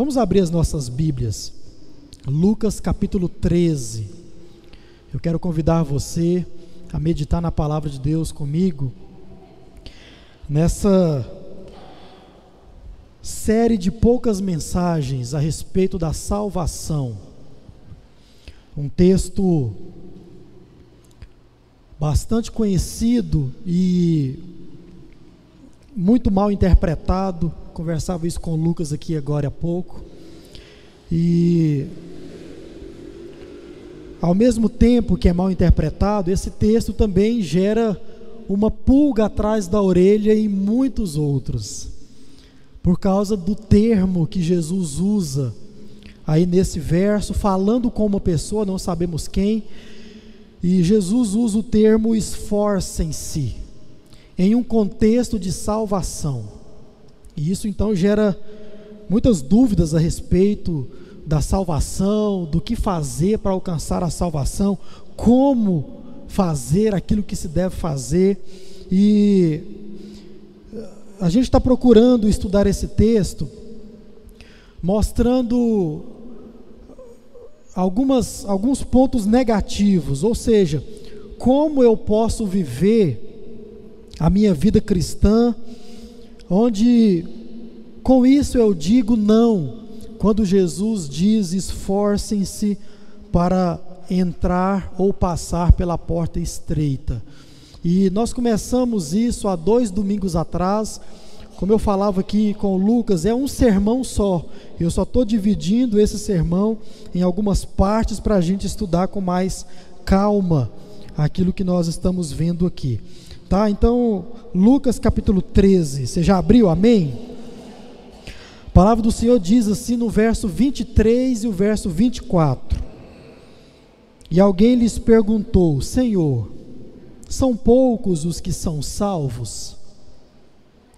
Vamos abrir as nossas Bíblias. Lucas capítulo 13. Eu quero convidar você a meditar na palavra de Deus comigo. Nessa série de poucas mensagens a respeito da salvação. Um texto bastante conhecido e muito mal interpretado. Conversava isso com o Lucas aqui agora há pouco. E ao mesmo tempo que é mal interpretado, esse texto também gera uma pulga atrás da orelha em muitos outros. Por causa do termo que Jesus usa aí nesse verso, falando com uma pessoa, não sabemos quem, e Jesus usa o termo esforcem-se em um contexto de salvação. E isso então gera muitas dúvidas a respeito da salvação, do que fazer para alcançar a salvação, como fazer aquilo que se deve fazer. E a gente está procurando estudar esse texto, mostrando algumas, alguns pontos negativos, ou seja, como eu posso viver a minha vida cristã, onde com isso eu digo não, quando Jesus diz: esforcem-se para entrar ou passar pela porta estreita. E nós começamos isso há dois domingos atrás. Como eu falava aqui com o Lucas, é um sermão só. Eu só estou dividindo esse sermão em algumas partes para a gente estudar com mais calma aquilo que nós estamos vendo aqui. Tá? Então, Lucas capítulo 13, você já abriu? Amém? A palavra do Senhor diz assim no verso 23 e o verso 24. E alguém lhes perguntou: Senhor, são poucos os que são salvos?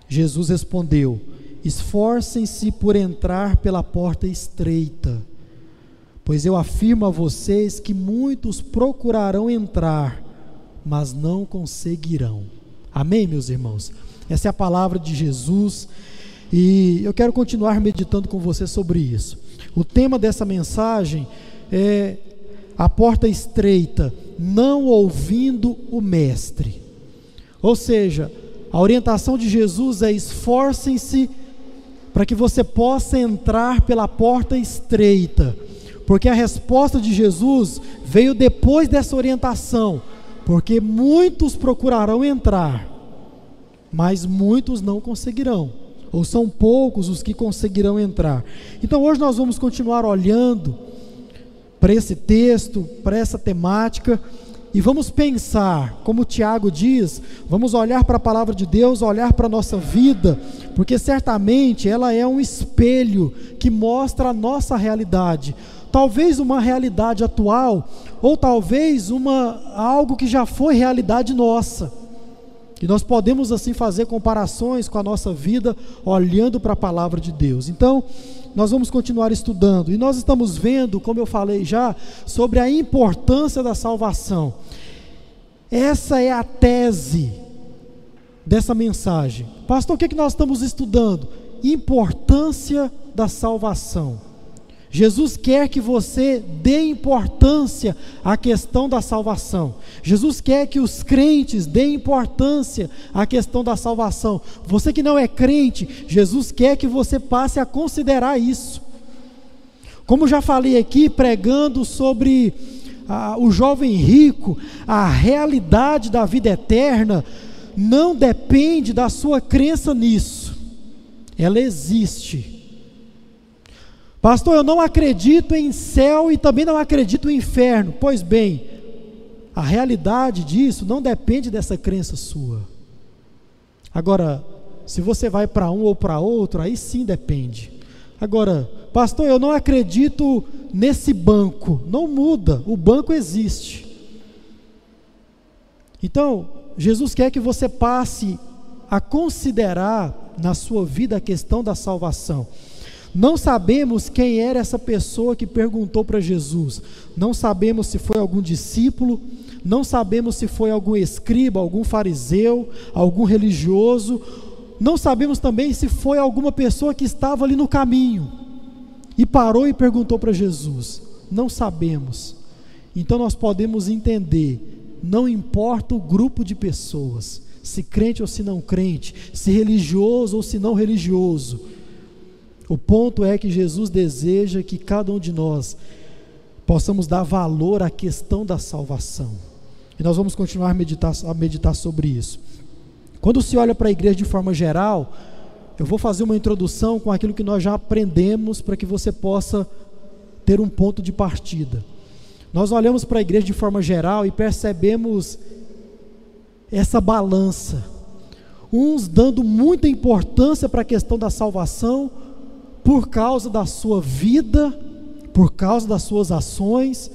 Jesus respondeu: Esforcem-se por entrar pela porta estreita, pois eu afirmo a vocês que muitos procurarão entrar mas não conseguirão. Amém, meus irmãos? Essa é a palavra de Jesus e eu quero continuar meditando com você sobre isso. O tema dessa mensagem é a porta estreita, não ouvindo o Mestre. Ou seja, a orientação de Jesus é esforcem-se para que você possa entrar pela porta estreita, porque a resposta de Jesus veio depois dessa orientação porque muitos procurarão entrar, mas muitos não conseguirão, ou são poucos os que conseguirão entrar. Então hoje nós vamos continuar olhando para esse texto, para essa temática, e vamos pensar, como Tiago diz, vamos olhar para a palavra de Deus, olhar para a nossa vida, porque certamente ela é um espelho que mostra a nossa realidade talvez uma realidade atual, ou talvez uma algo que já foi realidade nossa. E nós podemos assim fazer comparações com a nossa vida olhando para a palavra de Deus. Então, nós vamos continuar estudando e nós estamos vendo, como eu falei já, sobre a importância da salvação. Essa é a tese dessa mensagem. Pastor, o que, é que nós estamos estudando? Importância da salvação. Jesus quer que você dê importância à questão da salvação. Jesus quer que os crentes dêem importância à questão da salvação. Você que não é crente, Jesus quer que você passe a considerar isso. Como já falei aqui, pregando sobre ah, o jovem rico, a realidade da vida eterna não depende da sua crença nisso, ela existe Pastor, eu não acredito em céu e também não acredito em inferno. Pois bem, a realidade disso não depende dessa crença sua. Agora, se você vai para um ou para outro, aí sim depende. Agora, pastor, eu não acredito nesse banco. Não muda, o banco existe. Então, Jesus quer que você passe a considerar na sua vida a questão da salvação. Não sabemos quem era essa pessoa que perguntou para Jesus. Não sabemos se foi algum discípulo, não sabemos se foi algum escriba, algum fariseu, algum religioso. Não sabemos também se foi alguma pessoa que estava ali no caminho. parou e perguntou para Jesus? Não sabemos. Então nós podemos entender, não importa o grupo de pessoas, se crente ou se não crente, se religioso ou se não religioso. O ponto é que Jesus deseja que cada um de nós possamos dar valor à questão da salvação. E nós vamos continuar a meditar, a meditar sobre isso. Quando se olha para a igreja de forma geral, eu vou fazer uma introdução com aquilo que nós já aprendemos para que você possa ter um ponto de partida. Nós olhamos para a igreja de forma geral e percebemos essa balança. Uns dando muita importância para a questão da salvação por causa da sua vida, por causa das suas ações,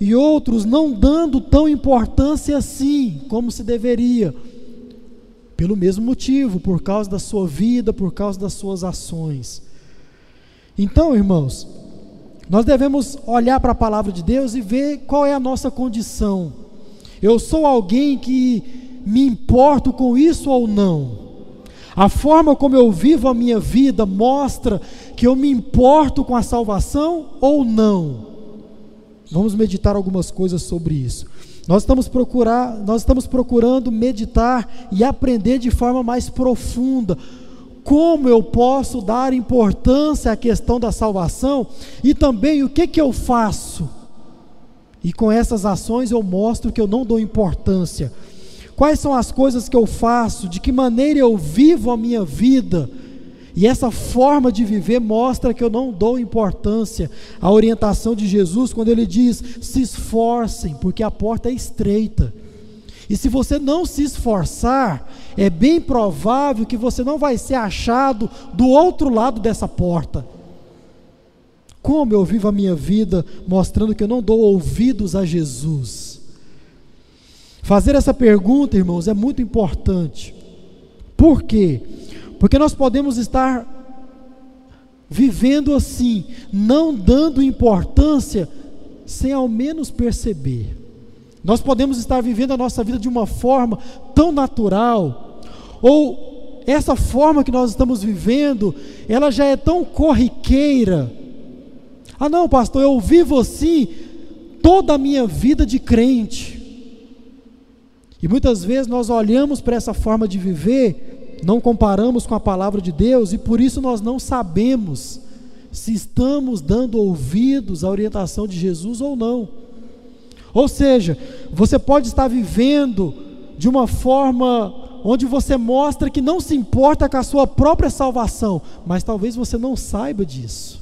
e outros não dando tão importância assim como se deveria pelo mesmo motivo, por causa da sua vida, por causa das suas ações. Então, irmãos, nós devemos olhar para a palavra de Deus e ver qual é a nossa condição. Eu sou alguém que me importo com isso ou não? A forma como eu vivo a minha vida mostra que eu me importo com a salvação ou não? Vamos meditar algumas coisas sobre isso. Nós estamos, procurar, nós estamos procurando meditar e aprender de forma mais profunda como eu posso dar importância à questão da salvação e também o que, que eu faço. E com essas ações eu mostro que eu não dou importância. Quais são as coisas que eu faço, de que maneira eu vivo a minha vida e essa forma de viver mostra que eu não dou importância à orientação de Jesus quando ele diz: se esforcem, porque a porta é estreita. E se você não se esforçar, é bem provável que você não vai ser achado do outro lado dessa porta. Como eu vivo a minha vida mostrando que eu não dou ouvidos a Jesus? Fazer essa pergunta, irmãos, é muito importante. Por quê? Porque nós podemos estar vivendo assim, não dando importância, sem ao menos perceber. Nós podemos estar vivendo a nossa vida de uma forma tão natural, ou essa forma que nós estamos vivendo, ela já é tão corriqueira. Ah, não, pastor, eu vivo assim toda a minha vida de crente. E muitas vezes nós olhamos para essa forma de viver não comparamos com a palavra de Deus e por isso nós não sabemos se estamos dando ouvidos à orientação de Jesus ou não. Ou seja, você pode estar vivendo de uma forma onde você mostra que não se importa com a sua própria salvação, mas talvez você não saiba disso.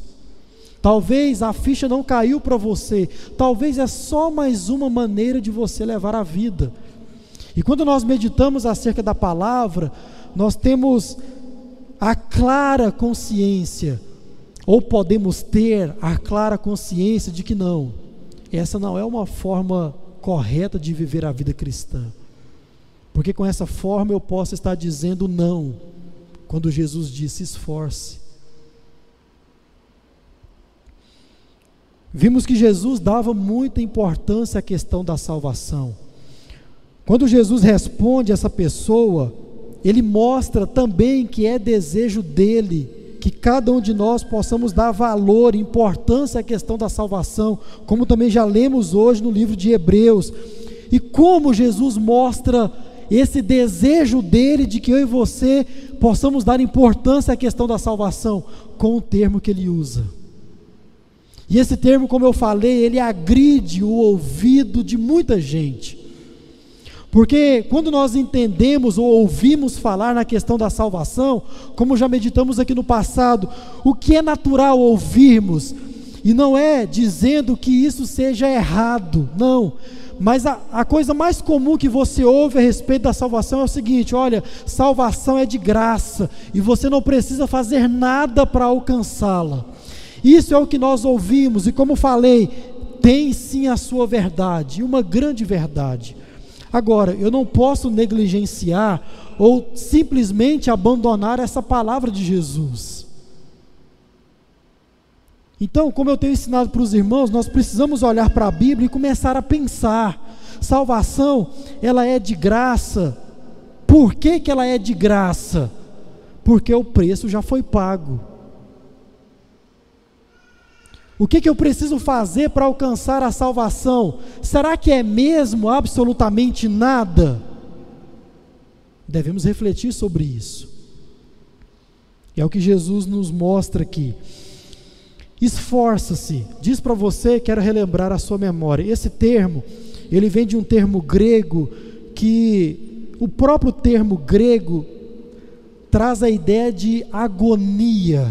Talvez a ficha não caiu para você, talvez é só mais uma maneira de você levar a vida. E quando nós meditamos acerca da palavra, nós temos a clara consciência, ou podemos ter a clara consciência de que não, essa não é uma forma correta de viver a vida cristã. Porque com essa forma eu posso estar dizendo não, quando Jesus disse esforce. Vimos que Jesus dava muita importância à questão da salvação. Quando Jesus responde essa pessoa, ele mostra também que é desejo dele que cada um de nós possamos dar valor, importância à questão da salvação, como também já lemos hoje no livro de Hebreus. E como Jesus mostra esse desejo dele de que eu e você possamos dar importância à questão da salvação, com o termo que ele usa. E esse termo, como eu falei, ele agride o ouvido de muita gente. Porque quando nós entendemos ou ouvimos falar na questão da salvação, como já meditamos aqui no passado, o que é natural ouvirmos, e não é dizendo que isso seja errado, não. Mas a, a coisa mais comum que você ouve a respeito da salvação é o seguinte: olha, salvação é de graça e você não precisa fazer nada para alcançá-la. Isso é o que nós ouvimos, e como falei, tem sim a sua verdade, uma grande verdade. Agora, eu não posso negligenciar ou simplesmente abandonar essa palavra de Jesus. Então, como eu tenho ensinado para os irmãos, nós precisamos olhar para a Bíblia e começar a pensar. Salvação, ela é de graça. Por que, que ela é de graça? Porque o preço já foi pago. O que, que eu preciso fazer para alcançar a salvação? Será que é mesmo absolutamente nada? Devemos refletir sobre isso. É o que Jesus nos mostra aqui. Esforça-se. Diz para você, quero relembrar a sua memória. Esse termo, ele vem de um termo grego que o próprio termo grego traz a ideia de agonia.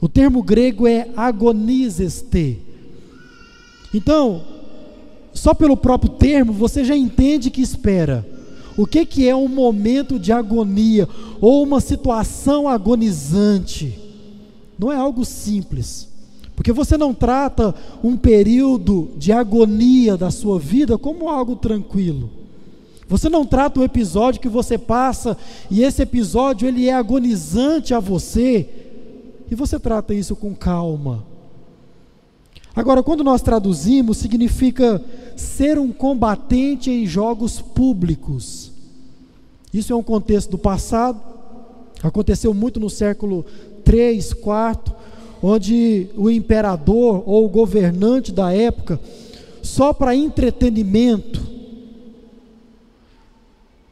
O termo grego é agonizeste. Então, só pelo próprio termo você já entende que espera. O que, que é um momento de agonia ou uma situação agonizante? Não é algo simples, porque você não trata um período de agonia da sua vida como algo tranquilo. Você não trata o episódio que você passa e esse episódio ele é agonizante a você e você trata isso com calma. Agora, quando nós traduzimos, significa ser um combatente em jogos públicos. Isso é um contexto do passado, aconteceu muito no século 3, 4, onde o imperador ou o governante da época, só para entretenimento,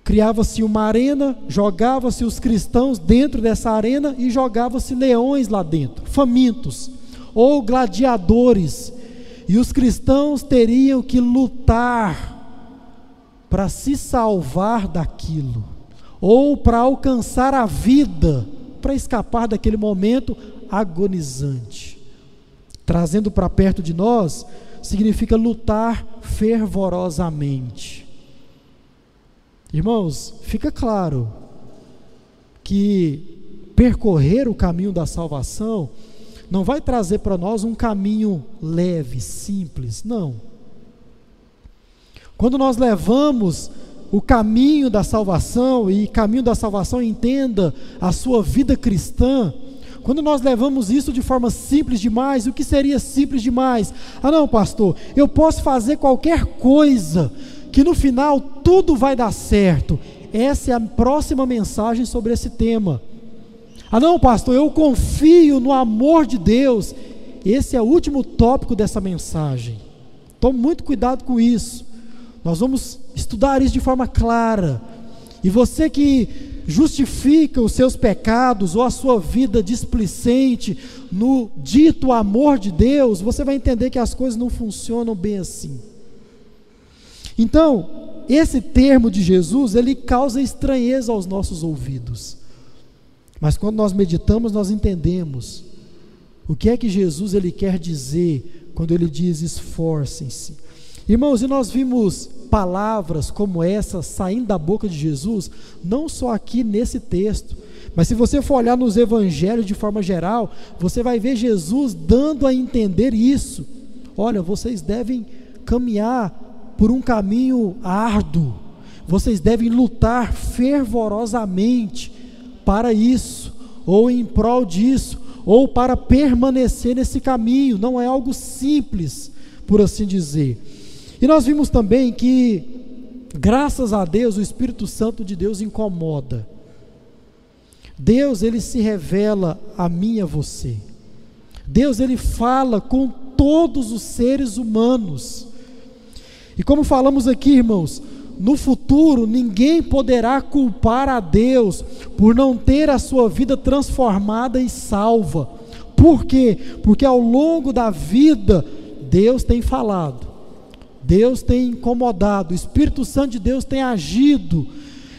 criava-se uma arena, jogava-se os cristãos dentro dessa arena e jogava-se leões lá dentro, famintos, ou gladiadores, e os cristãos teriam que lutar para se salvar daquilo, ou para alcançar a vida, para escapar daquele momento agonizante. Trazendo para perto de nós, significa lutar fervorosamente. Irmãos, fica claro que percorrer o caminho da salvação não vai trazer para nós um caminho leve, simples, não. Quando nós levamos o caminho da salvação, e caminho da salvação entenda a sua vida cristã, quando nós levamos isso de forma simples demais, o que seria simples demais? Ah, não, pastor, eu posso fazer qualquer coisa, que no final tudo vai dar certo. Essa é a próxima mensagem sobre esse tema. Ah, não, pastor, eu confio no amor de Deus. Esse é o último tópico dessa mensagem. Tome muito cuidado com isso. Nós vamos estudar isso de forma clara. E você que justifica os seus pecados ou a sua vida displicente no dito amor de Deus, você vai entender que as coisas não funcionam bem assim. Então, esse termo de Jesus, ele causa estranheza aos nossos ouvidos. Mas quando nós meditamos, nós entendemos o que é que Jesus ele quer dizer quando ele diz esforcem-se. Irmãos, e nós vimos palavras como essa saindo da boca de Jesus, não só aqui nesse texto, mas se você for olhar nos evangelhos de forma geral, você vai ver Jesus dando a entender isso. Olha, vocês devem caminhar por um caminho árduo. Vocês devem lutar fervorosamente para isso, ou em prol disso, ou para permanecer nesse caminho. Não é algo simples, por assim dizer. E nós vimos também que, graças a Deus, o Espírito Santo de Deus incomoda. Deus, ele se revela a mim e a você. Deus, ele fala com todos os seres humanos. E como falamos aqui, irmãos, no futuro ninguém poderá culpar a Deus por não ter a sua vida transformada e salva. Por quê? Porque ao longo da vida Deus tem falado, Deus tem incomodado, o Espírito Santo de Deus tem agido,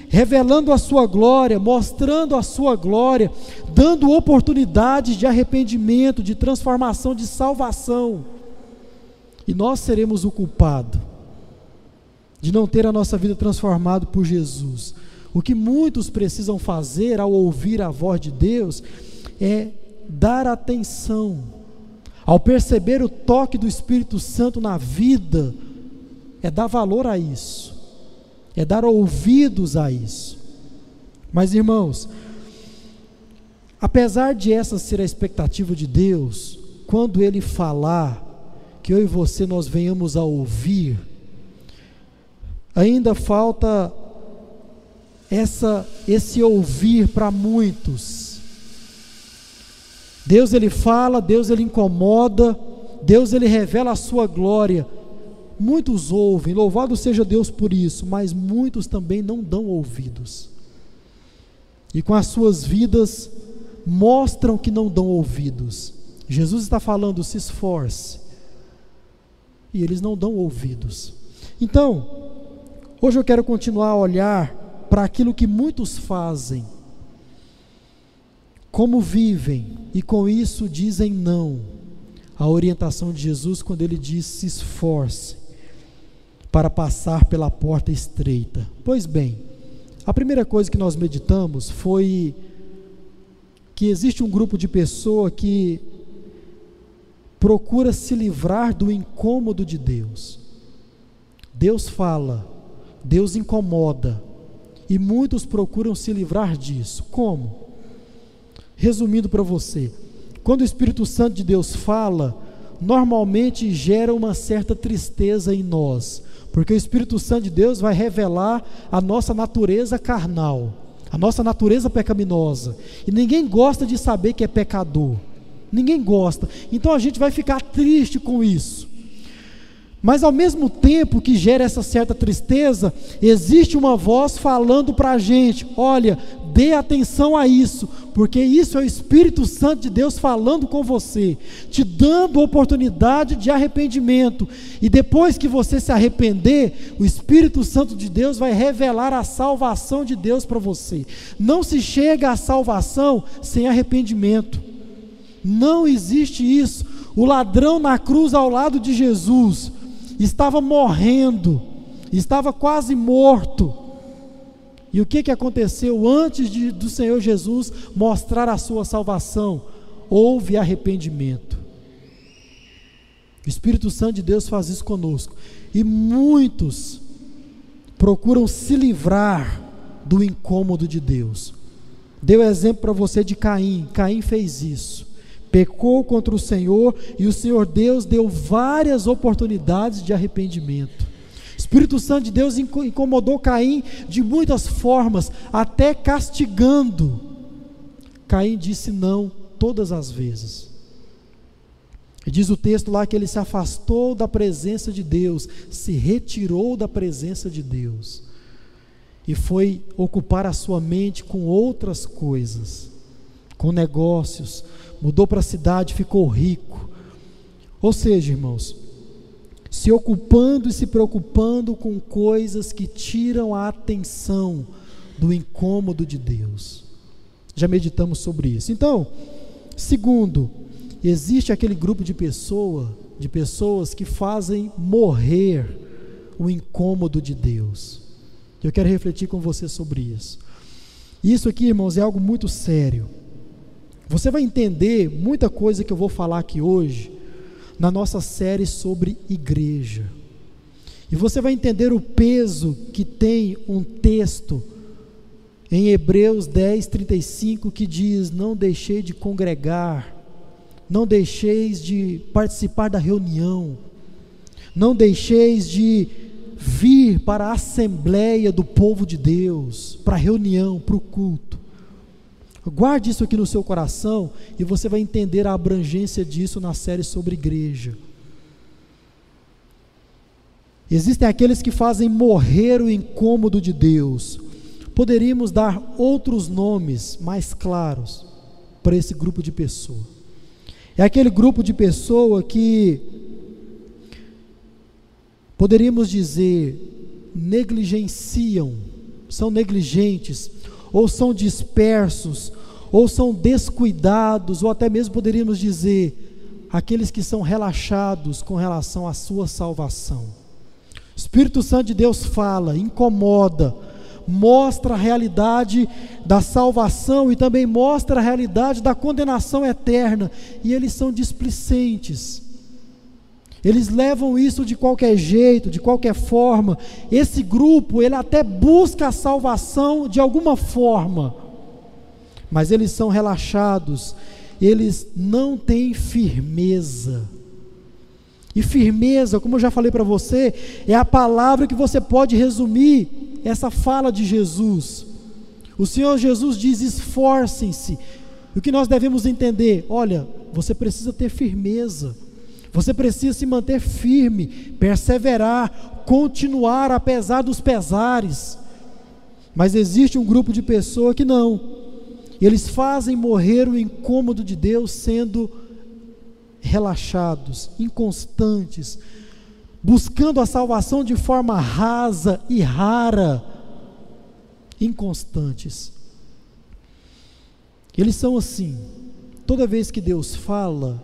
revelando a sua glória, mostrando a sua glória, dando oportunidades de arrependimento, de transformação, de salvação. E nós seremos o culpado de não ter a nossa vida transformada por Jesus. O que muitos precisam fazer ao ouvir a voz de Deus é dar atenção. Ao perceber o toque do Espírito Santo na vida, é dar valor a isso, é dar ouvidos a isso. Mas irmãos, apesar de essa ser a expectativa de Deus, quando Ele falar, que eu e você nós venhamos a ouvir, ainda falta essa esse ouvir para muitos. Deus ele fala, Deus ele incomoda, Deus ele revela a sua glória. Muitos ouvem, louvado seja Deus por isso, mas muitos também não dão ouvidos. E com as suas vidas mostram que não dão ouvidos. Jesus está falando, se esforce. E eles não dão ouvidos. Então, hoje eu quero continuar a olhar para aquilo que muitos fazem, como vivem, e com isso dizem não à orientação de Jesus quando ele diz: se esforce para passar pela porta estreita. Pois bem, a primeira coisa que nós meditamos foi que existe um grupo de pessoas que procura se livrar do incômodo de Deus. Deus fala, Deus incomoda, e muitos procuram se livrar disso. Como? Resumindo para você, quando o Espírito Santo de Deus fala, normalmente gera uma certa tristeza em nós, porque o Espírito Santo de Deus vai revelar a nossa natureza carnal, a nossa natureza pecaminosa. E ninguém gosta de saber que é pecador. Ninguém gosta. Então a gente vai ficar triste com isso. Mas ao mesmo tempo que gera essa certa tristeza, existe uma voz falando para a gente: olha, dê atenção a isso, porque isso é o Espírito Santo de Deus falando com você, te dando oportunidade de arrependimento. E depois que você se arrepender, o Espírito Santo de Deus vai revelar a salvação de Deus para você. Não se chega à salvação sem arrependimento. Não existe isso. O ladrão na cruz ao lado de Jesus estava morrendo, estava quase morto. E o que, que aconteceu antes de, do Senhor Jesus mostrar a sua salvação? Houve arrependimento. O Espírito Santo de Deus faz isso conosco. E muitos procuram se livrar do incômodo de Deus. Deu exemplo para você de Caim. Caim fez isso pecou contra o Senhor e o Senhor Deus deu várias oportunidades de arrependimento. O Espírito Santo de Deus incomodou Caim de muitas formas, até castigando. Caim disse não todas as vezes. E diz o texto lá que ele se afastou da presença de Deus, se retirou da presença de Deus e foi ocupar a sua mente com outras coisas, com negócios, mudou para a cidade, ficou rico. Ou seja, irmãos, se ocupando e se preocupando com coisas que tiram a atenção do incômodo de Deus. Já meditamos sobre isso. Então, segundo, existe aquele grupo de pessoa, de pessoas que fazem morrer o incômodo de Deus. Eu quero refletir com você sobre isso. Isso aqui, irmãos, é algo muito sério. Você vai entender muita coisa que eu vou falar aqui hoje na nossa série sobre igreja. E você vai entender o peso que tem um texto em Hebreus 10, 35 que diz: Não deixei de congregar, não deixeis de participar da reunião, não deixeis de vir para a assembleia do povo de Deus, para a reunião, para o culto. Guarde isso aqui no seu coração e você vai entender a abrangência disso na série sobre igreja. Existem aqueles que fazem morrer o incômodo de Deus. Poderíamos dar outros nomes mais claros para esse grupo de pessoa. É aquele grupo de pessoa que poderíamos dizer negligenciam, são negligentes ou são dispersos, ou são descuidados, ou até mesmo poderíamos dizer, aqueles que são relaxados com relação à sua salvação. O Espírito Santo de Deus fala, incomoda, mostra a realidade da salvação e também mostra a realidade da condenação eterna, e eles são displicentes. Eles levam isso de qualquer jeito, de qualquer forma. Esse grupo, ele até busca a salvação de alguma forma, mas eles são relaxados, eles não têm firmeza. E firmeza, como eu já falei para você, é a palavra que você pode resumir essa fala de Jesus. O Senhor Jesus diz: esforcem-se, O que nós devemos entender? Olha, você precisa ter firmeza. Você precisa se manter firme, perseverar, continuar apesar dos pesares. Mas existe um grupo de pessoas que não. Eles fazem morrer o incômodo de Deus sendo relaxados, inconstantes, buscando a salvação de forma rasa e rara, inconstantes. Eles são assim. Toda vez que Deus fala,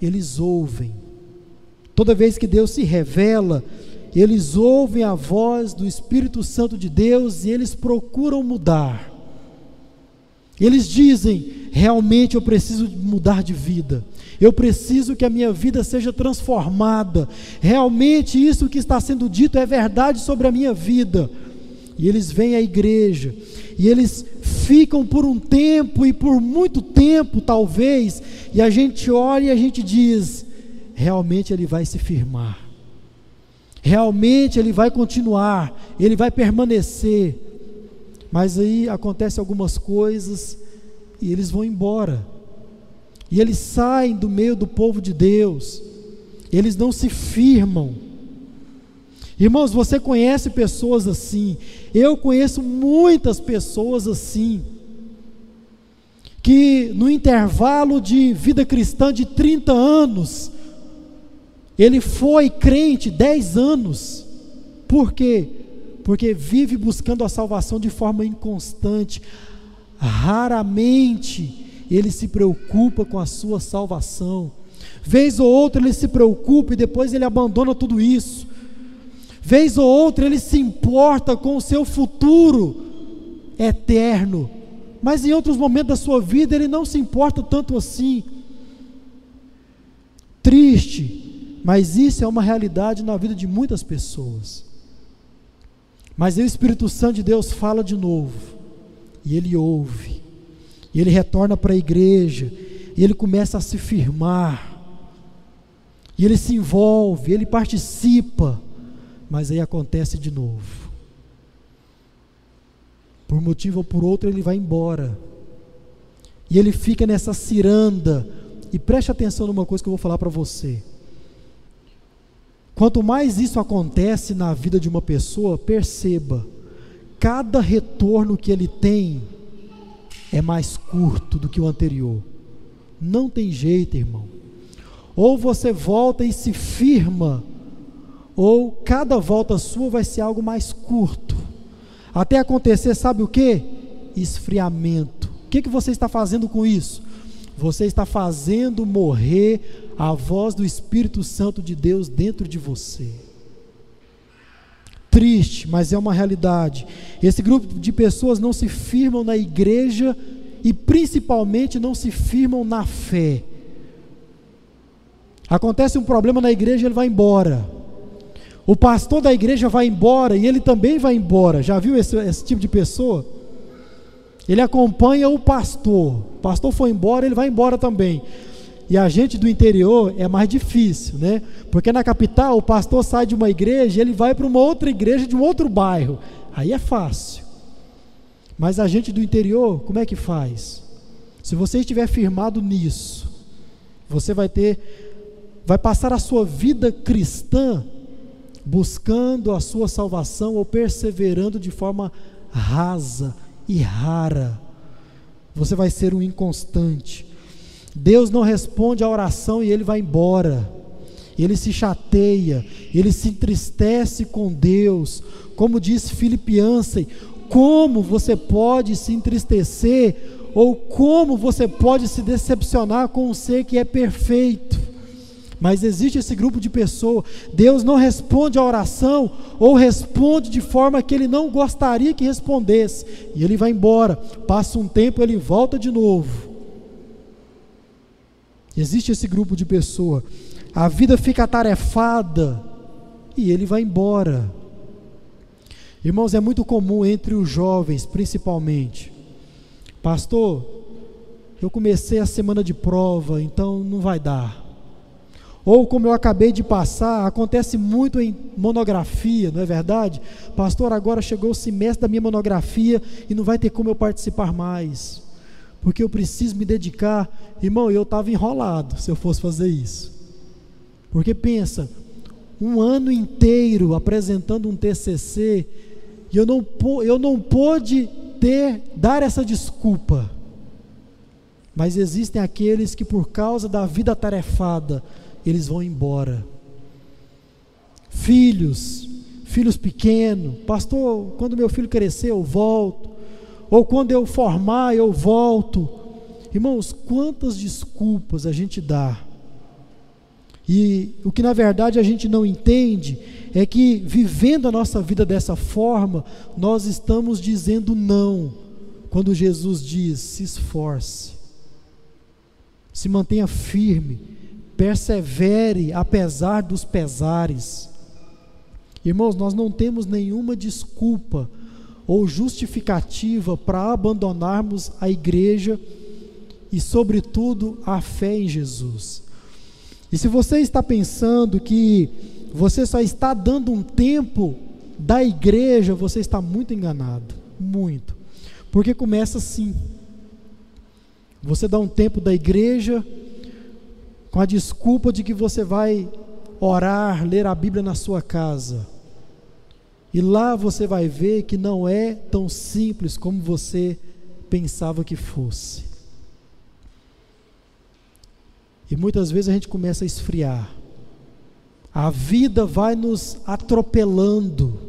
eles ouvem. Toda vez que Deus se revela, eles ouvem a voz do Espírito Santo de Deus e eles procuram mudar. Eles dizem: realmente eu preciso mudar de vida. Eu preciso que a minha vida seja transformada. Realmente isso que está sendo dito é verdade sobre a minha vida. E eles vêm à igreja e eles ficam por um tempo e por muito tempo, talvez, e a gente olha e a gente diz: realmente ele vai se firmar, realmente ele vai continuar, ele vai permanecer. Mas aí acontecem algumas coisas e eles vão embora. E eles saem do meio do povo de Deus. Eles não se firmam. Irmãos, você conhece pessoas assim. Eu conheço muitas pessoas assim. Que no intervalo de vida cristã de 30 anos, ele foi crente 10 anos. Por quê? Porque vive buscando a salvação de forma inconstante. Raramente ele se preocupa com a sua salvação. Vez ou outra ele se preocupa e depois ele abandona tudo isso. Vez ou outra ele se importa com o seu futuro eterno, mas em outros momentos da sua vida ele não se importa tanto assim. Triste, mas isso é uma realidade na vida de muitas pessoas. Mas o Espírito Santo de Deus fala de novo, e ele ouve, e ele retorna para a igreja, e ele começa a se firmar, e ele se envolve, ele participa, mas aí acontece de novo. Por motivo ou por outro, ele vai embora. E ele fica nessa ciranda. E preste atenção numa coisa que eu vou falar para você. Quanto mais isso acontece na vida de uma pessoa, perceba, cada retorno que ele tem é mais curto do que o anterior. Não tem jeito, irmão. Ou você volta e se firma ou cada volta sua vai ser algo mais curto. Até acontecer, sabe o que? Esfriamento. O que, que você está fazendo com isso? Você está fazendo morrer a voz do Espírito Santo de Deus dentro de você. Triste, mas é uma realidade. Esse grupo de pessoas não se firmam na igreja e principalmente não se firmam na fé. Acontece um problema na igreja, ele vai embora. O pastor da igreja vai embora e ele também vai embora. Já viu esse, esse tipo de pessoa? Ele acompanha o pastor. O pastor foi embora, ele vai embora também. E a gente do interior é mais difícil, né? Porque na capital o pastor sai de uma igreja, ele vai para uma outra igreja de um outro bairro. Aí é fácil. Mas a gente do interior, como é que faz? Se você estiver firmado nisso, você vai ter vai passar a sua vida cristã buscando a sua salvação ou perseverando de forma rasa e rara. Você vai ser um inconstante. Deus não responde à oração e ele vai embora. Ele se chateia, ele se entristece com Deus. Como diz Filipiança, como você pode se entristecer ou como você pode se decepcionar com um ser que é perfeito? Mas existe esse grupo de pessoas. Deus não responde a oração ou responde de forma que ele não gostaria que respondesse. E ele vai embora. Passa um tempo, ele volta de novo. Existe esse grupo de pessoas. A vida fica atarefada e ele vai embora. Irmãos, é muito comum entre os jovens, principalmente. Pastor, eu comecei a semana de prova, então não vai dar. Ou como eu acabei de passar, acontece muito em monografia, não é verdade? Pastor, agora chegou o semestre da minha monografia e não vai ter como eu participar mais. porque eu preciso me dedicar. Irmão, eu estava enrolado se eu fosse fazer isso. Porque pensa, um ano inteiro apresentando um TCC, e eu não, eu não pude ter, dar essa desculpa. Mas existem aqueles que por causa da vida tarefada, eles vão embora. Filhos, filhos pequenos, pastor, quando meu filho crescer eu volto, ou quando eu formar eu volto. Irmãos, quantas desculpas a gente dá e o que na verdade a gente não entende é que vivendo a nossa vida dessa forma, nós estamos dizendo não, quando Jesus diz: se esforce, se mantenha firme, persevere apesar dos pesares. Irmãos, nós não temos nenhuma desculpa ou justificativa para abandonarmos a igreja e, sobretudo, a fé em Jesus. E se você está pensando que você só está dando um tempo da igreja, você está muito enganado, muito. Porque começa assim. Você dá um tempo da igreja com a desculpa de que você vai orar, ler a Bíblia na sua casa. E lá você vai ver que não é tão simples como você pensava que fosse. E muitas vezes a gente começa a esfriar. A vida vai nos atropelando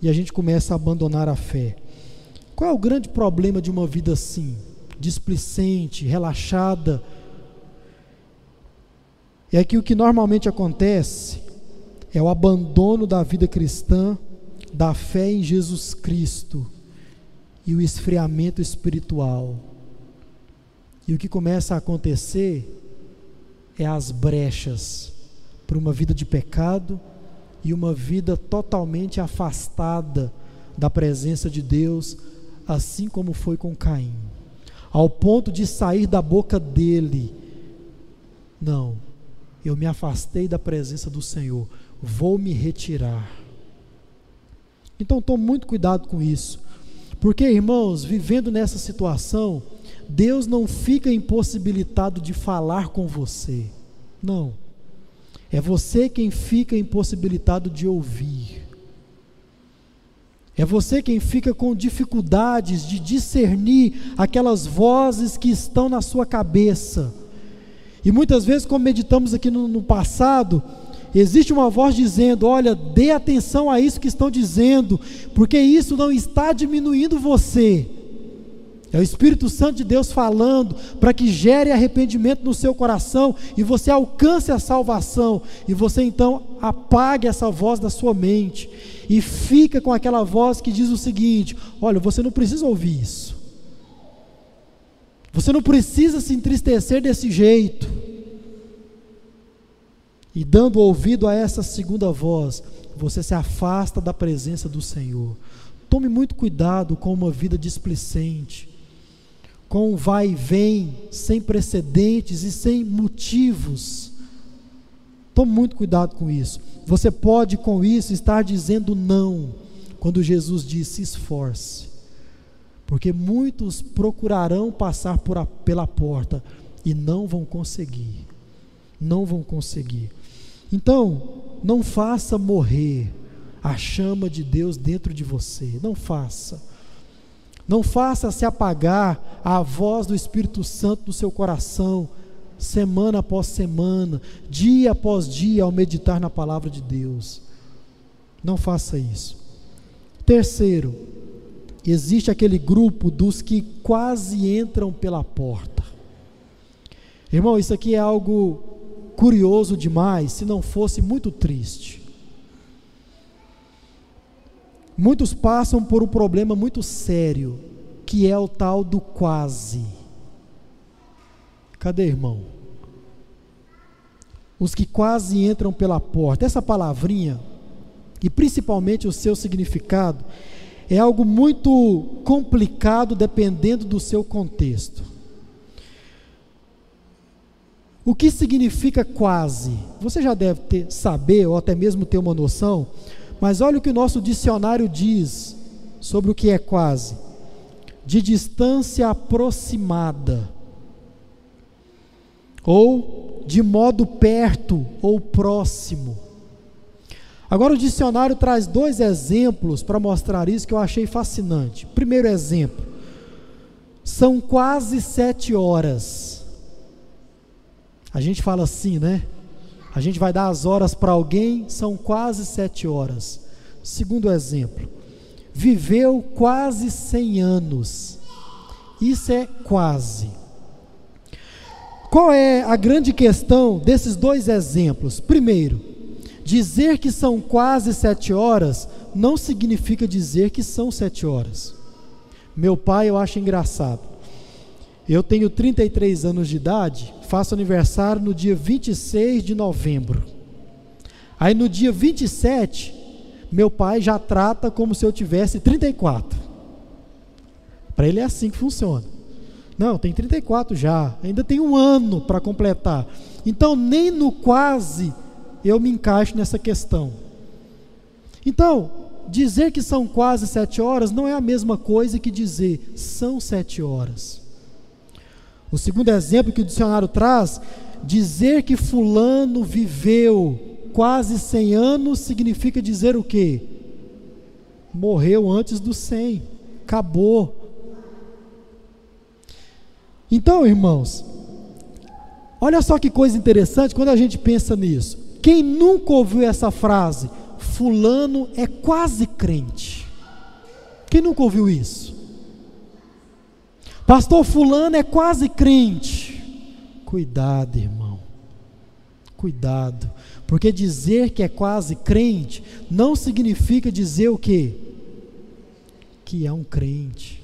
e a gente começa a abandonar a fé. Qual é o grande problema de uma vida assim, displicente, relaxada? É que o que normalmente acontece é o abandono da vida cristã, da fé em Jesus Cristo e o esfriamento espiritual. E o que começa a acontecer é as brechas para uma vida de pecado e uma vida totalmente afastada da presença de Deus, assim como foi com Caim, ao ponto de sair da boca dele: Não, eu me afastei da presença do Senhor, vou me retirar. Então tome muito cuidado com isso, porque irmãos, vivendo nessa situação, Deus não fica impossibilitado de falar com você. Não. É você quem fica impossibilitado de ouvir. É você quem fica com dificuldades de discernir aquelas vozes que estão na sua cabeça. E muitas vezes, como meditamos aqui no, no passado, existe uma voz dizendo: Olha, dê atenção a isso que estão dizendo, porque isso não está diminuindo você, é o Espírito Santo de Deus falando para que gere arrependimento no seu coração e você alcance a salvação e você então apague essa voz da sua mente e fica com aquela voz que diz o seguinte: olha, você não precisa ouvir isso. Você não precisa se entristecer desse jeito. E dando ouvido a essa segunda voz, você se afasta da presença do Senhor. Tome muito cuidado com uma vida displicente com um vai e vem, sem precedentes e sem motivos. Tome muito cuidado com isso. Você pode, com isso, estar dizendo não, quando Jesus disse: esforce. Porque muitos procurarão passar a, pela porta e não vão conseguir. Não vão conseguir. Então, não faça morrer a chama de Deus dentro de você. Não faça. Não faça se apagar a voz do Espírito Santo no seu coração, semana após semana, dia após dia, ao meditar na palavra de Deus. Não faça isso. Terceiro, existe aquele grupo dos que quase entram pela porta. Irmão, isso aqui é algo curioso demais, se não fosse muito triste. Muitos passam por um problema muito sério, que é o tal do quase. Cadê, irmão? Os que quase entram pela porta. Essa palavrinha, e principalmente o seu significado, é algo muito complicado dependendo do seu contexto. O que significa quase? Você já deve ter, saber, ou até mesmo ter uma noção, mas olha o que o nosso dicionário diz sobre o que é quase. de distância aproximada, ou de modo perto ou próximo. Agora o dicionário traz dois exemplos para mostrar isso que eu achei fascinante. Primeiro exemplo, são quase sete horas. A gente fala assim, né? A gente vai dar as horas para alguém, são quase sete horas. Segundo exemplo, viveu quase cem anos. Isso é quase. Qual é a grande questão desses dois exemplos? Primeiro, Dizer que são quase sete horas não significa dizer que são sete horas. Meu pai eu acho engraçado. Eu tenho 33 anos de idade, faço aniversário no dia 26 de novembro. Aí no dia 27, meu pai já trata como se eu tivesse 34. Para ele é assim que funciona. Não, tem 34 já, ainda tem um ano para completar. Então, nem no quase eu me encaixo nessa questão. Então, dizer que são quase sete horas não é a mesma coisa que dizer são sete horas. O segundo exemplo que o dicionário traz, dizer que fulano viveu quase cem anos significa dizer o quê? Morreu antes dos cem, acabou. Então, irmãos, olha só que coisa interessante quando a gente pensa nisso. Quem nunca ouviu essa frase? Fulano é quase crente. Quem nunca ouviu isso? Pastor Fulano é quase crente. Cuidado, irmão. Cuidado. Porque dizer que é quase crente não significa dizer o quê? Que é um crente.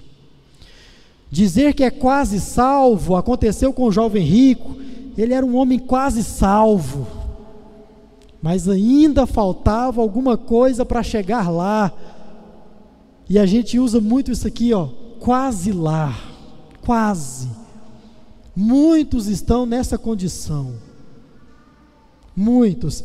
Dizer que é quase salvo aconteceu com o jovem rico. Ele era um homem quase salvo mas ainda faltava alguma coisa para chegar lá. E a gente usa muito isso aqui, ó, quase lá, quase. Muitos estão nessa condição. Muitos.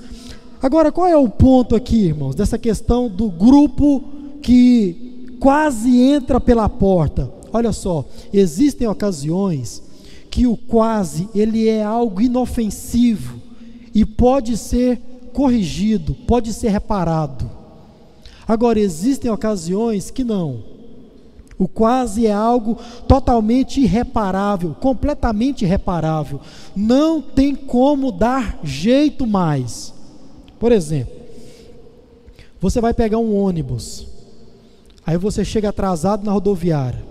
Agora, qual é o ponto aqui, irmãos, dessa questão do grupo que quase entra pela porta? Olha só, existem ocasiões que o quase ele é algo inofensivo e pode ser corrigido, pode ser reparado. Agora, existem ocasiões que não. O quase é algo totalmente irreparável, completamente irreparável. Não tem como dar jeito mais. Por exemplo, você vai pegar um ônibus, aí você chega atrasado na rodoviária.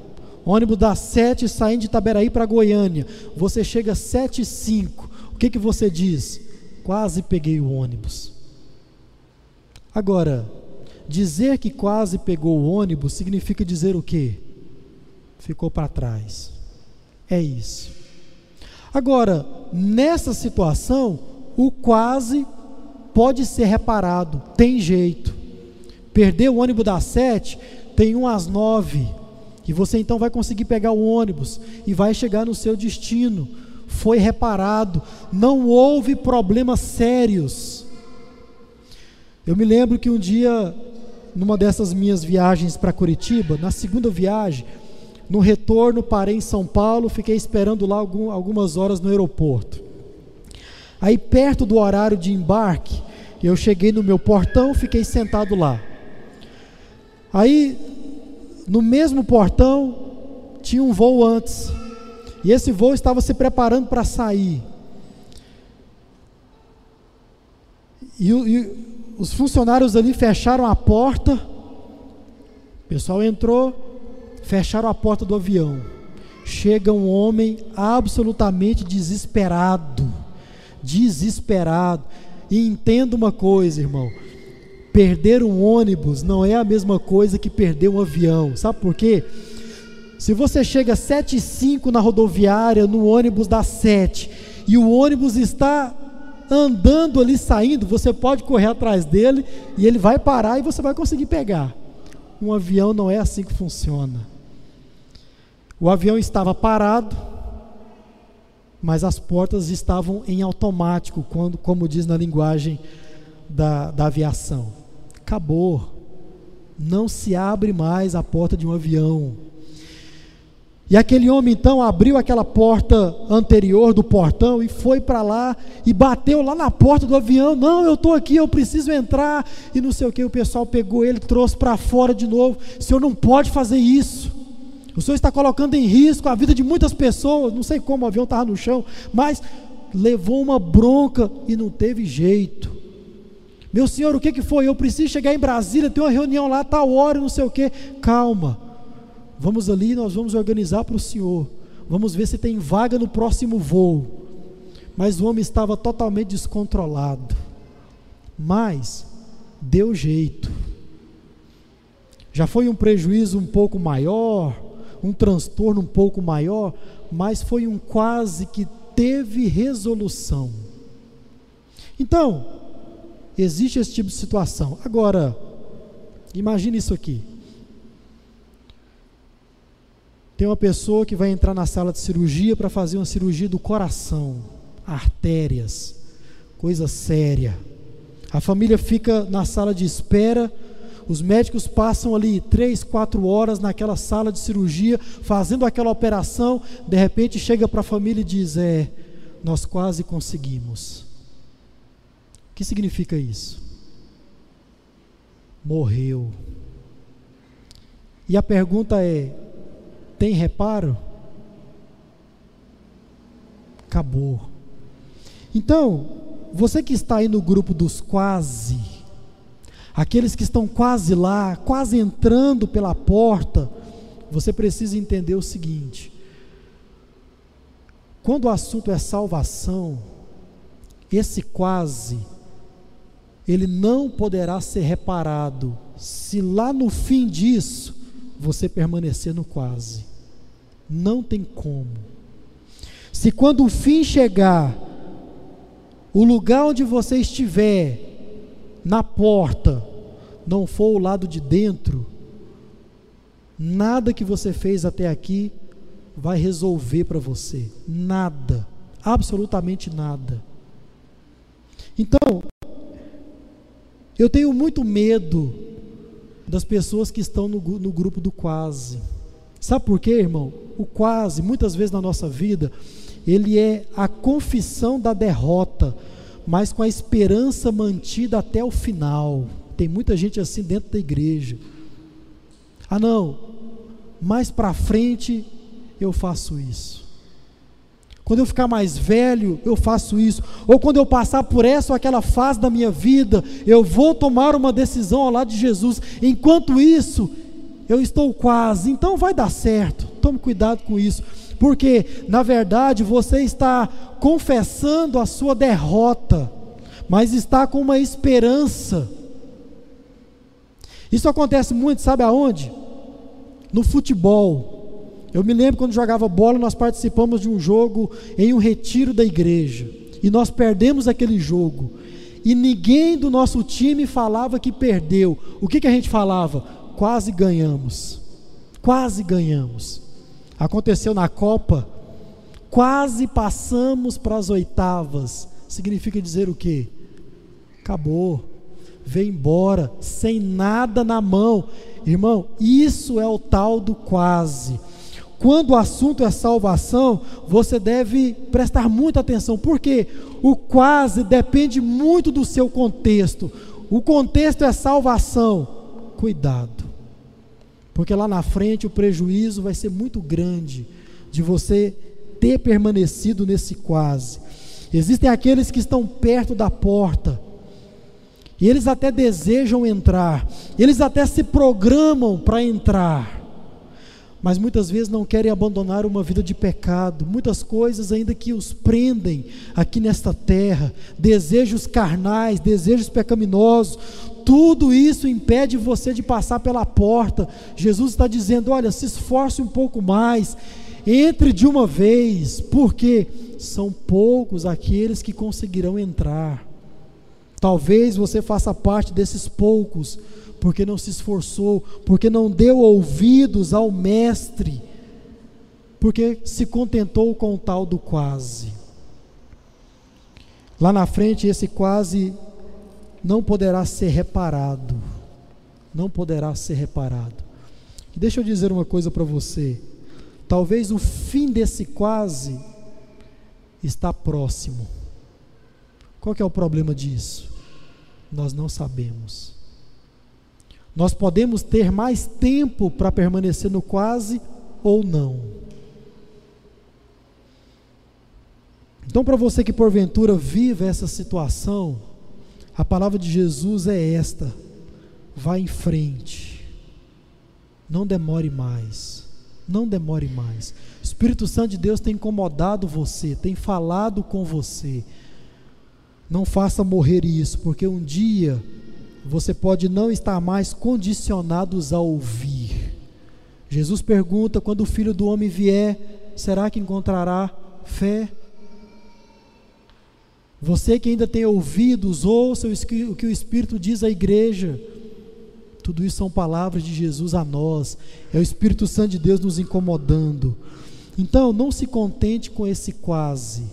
ônibus das sete saindo de Itaberaí para Goiânia. Você chega às sete e cinco. O que, que você diz? Quase peguei o ônibus. Agora, dizer que quase pegou o ônibus significa dizer o quê? Ficou para trás. É isso. Agora, nessa situação, o quase pode ser reparado, tem jeito. Perder o ônibus das sete, tem um às nove. E você então vai conseguir pegar o ônibus e vai chegar no seu destino foi reparado, não houve problemas sérios. Eu me lembro que um dia, numa dessas minhas viagens para Curitiba, na segunda viagem, no retorno parei em São Paulo, fiquei esperando lá algum, algumas horas no aeroporto. Aí, perto do horário de embarque, eu cheguei no meu portão, fiquei sentado lá. Aí, no mesmo portão, tinha um voo antes. E esse voo estava se preparando para sair. E, e, os funcionários ali fecharam a porta. O pessoal entrou, fecharam a porta do avião. Chega um homem absolutamente desesperado. Desesperado. E entenda uma coisa, irmão. Perder um ônibus não é a mesma coisa que perder um avião. Sabe por quê? Se você chega às 7 e 5 na rodoviária, no ônibus das 7, e o ônibus está andando ali, saindo, você pode correr atrás dele e ele vai parar e você vai conseguir pegar. Um avião não é assim que funciona. O avião estava parado, mas as portas estavam em automático, quando, como diz na linguagem da, da aviação. Acabou. Não se abre mais a porta de um avião. E aquele homem então abriu aquela porta anterior do portão e foi para lá e bateu lá na porta do avião. Não, eu estou aqui, eu preciso entrar. E não sei o que, o pessoal pegou ele, trouxe para fora de novo. O senhor não pode fazer isso. O senhor está colocando em risco a vida de muitas pessoas. Não sei como o avião estava no chão, mas levou uma bronca e não teve jeito. Meu senhor, o que, que foi? Eu preciso chegar em Brasília, tem uma reunião lá, tal hora, não sei o que. Calma Vamos ali, nós vamos organizar para o senhor. Vamos ver se tem vaga no próximo voo. Mas o homem estava totalmente descontrolado. Mas deu jeito. Já foi um prejuízo um pouco maior, um transtorno um pouco maior, mas foi um quase que teve resolução. Então, existe esse tipo de situação. Agora, imagine isso aqui. Tem uma pessoa que vai entrar na sala de cirurgia para fazer uma cirurgia do coração, artérias, coisa séria. A família fica na sala de espera, os médicos passam ali três, quatro horas naquela sala de cirurgia, fazendo aquela operação. De repente chega para a família e diz: É, nós quase conseguimos. O que significa isso? Morreu. E a pergunta é: tem reparo? Acabou. Então, você que está aí no grupo dos quase, aqueles que estão quase lá, quase entrando pela porta, você precisa entender o seguinte: quando o assunto é salvação, esse quase, ele não poderá ser reparado se lá no fim disso você permanecer no quase. Não tem como. Se quando o fim chegar, o lugar onde você estiver, na porta, não for o lado de dentro, nada que você fez até aqui vai resolver para você. Nada. Absolutamente nada. Então, eu tenho muito medo das pessoas que estão no, no grupo do quase. Sabe por quê, irmão? O quase, muitas vezes na nossa vida, ele é a confissão da derrota, mas com a esperança mantida até o final. Tem muita gente assim dentro da igreja. Ah, não, mais para frente eu faço isso. Quando eu ficar mais velho, eu faço isso. Ou quando eu passar por essa ou aquela fase da minha vida, eu vou tomar uma decisão ao lado de Jesus. Enquanto isso, eu estou quase. Então vai dar certo. Tome cuidado com isso. Porque, na verdade, você está confessando a sua derrota, mas está com uma esperança. Isso acontece muito, sabe aonde? No futebol. Eu me lembro quando jogava bola, nós participamos de um jogo em um retiro da igreja. E nós perdemos aquele jogo. E ninguém do nosso time falava que perdeu. O que, que a gente falava? Quase ganhamos. Quase ganhamos. Aconteceu na Copa. Quase passamos para as oitavas. Significa dizer o quê? Acabou. Vem embora, sem nada na mão. Irmão, isso é o tal do quase. Quando o assunto é salvação, você deve prestar muita atenção, porque o quase depende muito do seu contexto. O contexto é salvação. Cuidado, porque lá na frente o prejuízo vai ser muito grande de você ter permanecido nesse quase. Existem aqueles que estão perto da porta, e eles até desejam entrar, eles até se programam para entrar, mas muitas vezes não querem abandonar uma vida de pecado, muitas coisas ainda que os prendem aqui nesta terra, desejos carnais, desejos pecaminosos, tudo isso impede você de passar pela porta. Jesus está dizendo: olha, se esforce um pouco mais, entre de uma vez, porque são poucos aqueles que conseguirão entrar. Talvez você faça parte desses poucos porque não se esforçou, porque não deu ouvidos ao Mestre, porque se contentou com o tal do quase. Lá na frente, esse quase não poderá ser reparado. Não poderá ser reparado. Deixa eu dizer uma coisa para você. Talvez o fim desse quase está próximo. Qual é o problema disso? Nós não sabemos. Nós podemos ter mais tempo para permanecer no quase ou não. Então, para você que porventura vive essa situação, a palavra de Jesus é esta: vá em frente, não demore mais, não demore mais. O Espírito Santo de Deus tem incomodado você, tem falado com você. Não faça morrer isso, porque um dia você pode não estar mais condicionados a ouvir. Jesus pergunta: quando o filho do homem vier, será que encontrará fé? Você que ainda tem ouvidos, ouça o que o Espírito diz à igreja. Tudo isso são palavras de Jesus a nós. É o Espírito Santo de Deus nos incomodando. Então, não se contente com esse quase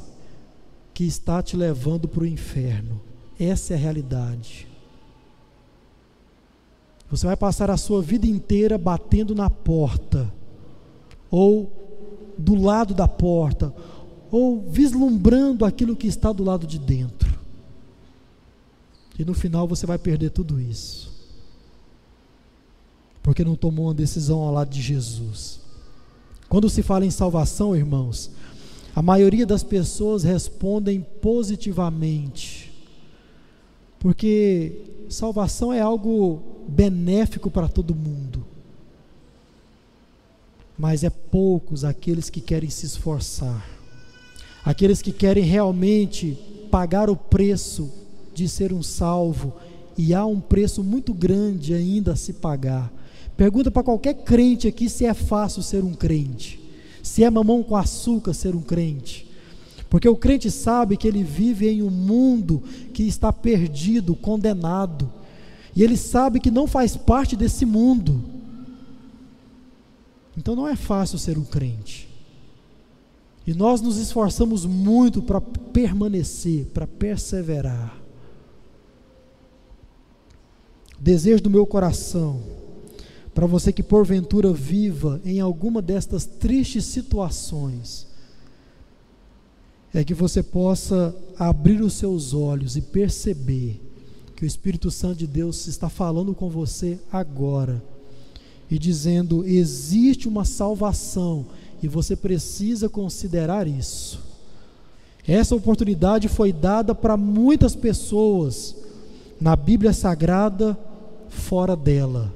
que está te levando para o inferno. Essa é a realidade. Você vai passar a sua vida inteira batendo na porta, ou do lado da porta, ou vislumbrando aquilo que está do lado de dentro. E no final você vai perder tudo isso. Porque não tomou uma decisão ao lado de Jesus. Quando se fala em salvação, irmãos, a maioria das pessoas respondem positivamente. Porque salvação é algo benéfico para todo mundo. Mas é poucos aqueles que querem se esforçar aqueles que querem realmente pagar o preço de ser um salvo, e há um preço muito grande ainda a se pagar. Pergunta para qualquer crente aqui se é fácil ser um crente, se é mamão com açúcar ser um crente. Porque o crente sabe que ele vive em um mundo que está perdido, condenado, e ele sabe que não faz parte desse mundo. Então não é fácil ser um crente. E nós nos esforçamos muito para permanecer, para perseverar. Desejo do meu coração, para você que porventura viva em alguma destas tristes situações, é que você possa abrir os seus olhos e perceber que o Espírito Santo de Deus está falando com você agora e dizendo: existe uma salvação e você precisa considerar isso. Essa oportunidade foi dada para muitas pessoas na Bíblia Sagrada, fora dela.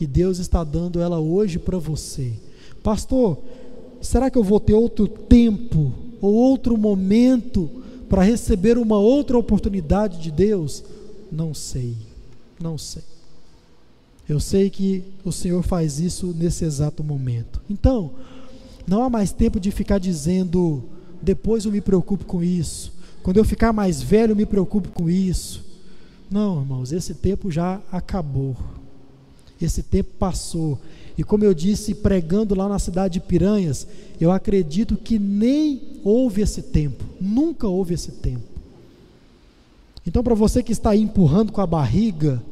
E Deus está dando ela hoje para você. Pastor, será que eu vou ter outro tempo ou outro momento para receber uma outra oportunidade de Deus? Não sei, não sei. Eu sei que o Senhor faz isso nesse exato momento. Então, não há mais tempo de ficar dizendo, depois eu me preocupo com isso. Quando eu ficar mais velho, eu me preocupo com isso. Não, irmãos, esse tempo já acabou. Esse tempo passou. E como eu disse, pregando lá na cidade de Piranhas, eu acredito que nem houve esse tempo. Nunca houve esse tempo. Então, para você que está aí empurrando com a barriga,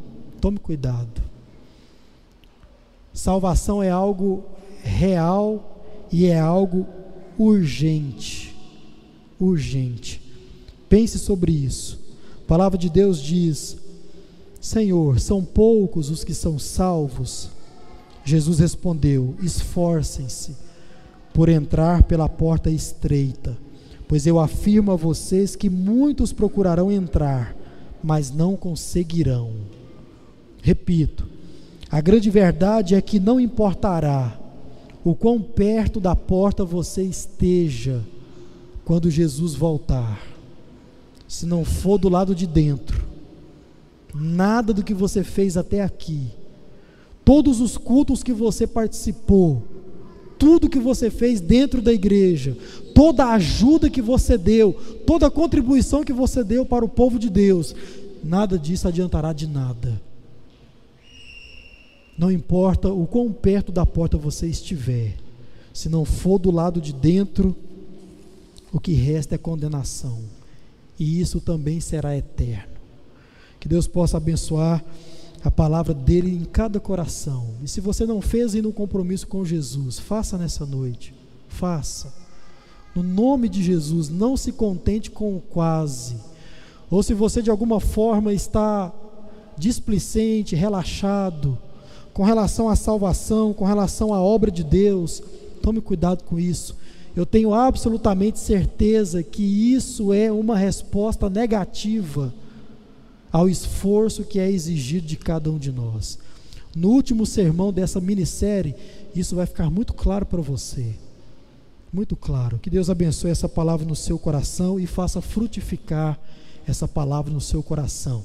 tome cuidado. Salvação é algo real e é algo urgente. Urgente. Pense sobre isso. A palavra de Deus diz: Senhor, são poucos os que são salvos. Jesus respondeu: Esforcem-se por entrar pela porta estreita, pois eu afirmo a vocês que muitos procurarão entrar, mas não conseguirão. Repito, a grande verdade é que não importará o quão perto da porta você esteja quando Jesus voltar. Se não for do lado de dentro, nada do que você fez até aqui, todos os cultos que você participou, tudo que você fez dentro da igreja, toda a ajuda que você deu, toda a contribuição que você deu para o povo de Deus, nada disso adiantará de nada. Não importa o quão perto da porta você estiver, se não for do lado de dentro, o que resta é condenação. E isso também será eterno. Que Deus possa abençoar a palavra dele em cada coração. E se você não fez ainda um compromisso com Jesus, faça nessa noite. Faça. No nome de Jesus, não se contente com o quase. Ou se você de alguma forma está displicente, relaxado, com relação à salvação, com relação à obra de Deus, tome cuidado com isso. Eu tenho absolutamente certeza que isso é uma resposta negativa ao esforço que é exigido de cada um de nós. No último sermão dessa minissérie, isso vai ficar muito claro para você. Muito claro. Que Deus abençoe essa palavra no seu coração e faça frutificar essa palavra no seu coração.